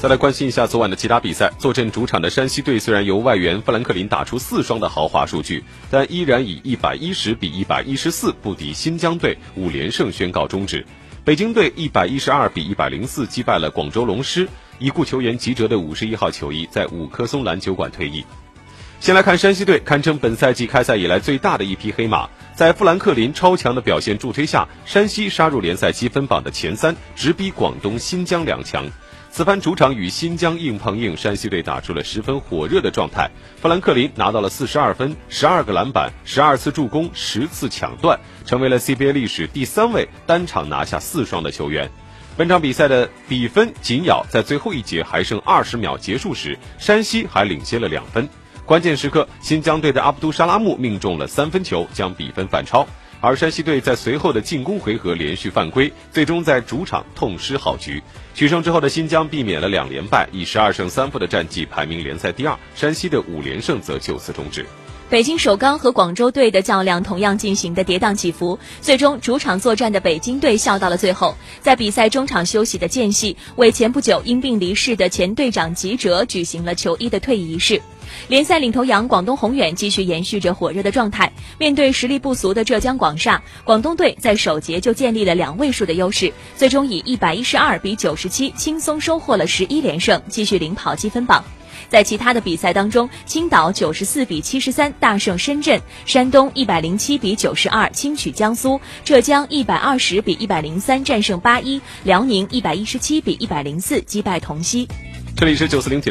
再来关心一下昨晚的其他比赛，坐镇主场的山西队虽然由外援富兰克林打出四双的豪华数据，但依然以一百一十比一百一十四不敌新疆队，五连胜宣告终止。北京队一百一十二比一百零四击败了广州龙狮，已故球员吉哲的五十一号球衣在五棵松篮球馆退役。先来看山西队，堪称本赛季开赛以来最大的一匹黑马，在富兰克林超强的表现助推下，山西杀入联赛积分榜的前三，直逼广东、新疆两强。此番主场与新疆硬碰硬，山西队打出了十分火热的状态。富兰克林拿到了四十二分、十二个篮板、十二次助攻、十次抢断，成为了 CBA 历史第三位单场拿下四双的球员。本场比赛的比分紧咬，在最后一节还剩二十秒结束时，山西还领先了两分。关键时刻，新疆队的阿卜杜沙拉木命中了三分球，将比分反超。而山西队在随后的进攻回合连续犯规，最终在主场痛失好局。取胜之后的新疆避免了两连败，以十二胜三负的战绩排名联赛第二。山西的五连胜则就此终止。北京首钢和广州队的较量同样进行的跌宕起伏，最终主场作战的北京队笑到了最后。在比赛中场休息的间隙，为前不久因病离世的前队长吉哲举行了球衣的退役仪式。联赛领头羊广东宏远继续延续着火热的状态，面对实力不俗的浙江广厦，广东队在首节就建立了两位数的优势，最终以一百一十二比九十七轻松收获了十一连胜，继续领跑积分榜。在其他的比赛当中，青岛九十四比七十三大胜深圳，山东一百零七比九十二轻取江苏，浙江一百二十比一百零三战胜八一，辽宁一百一十七比一百零四击败同曦。这里是九四零体的。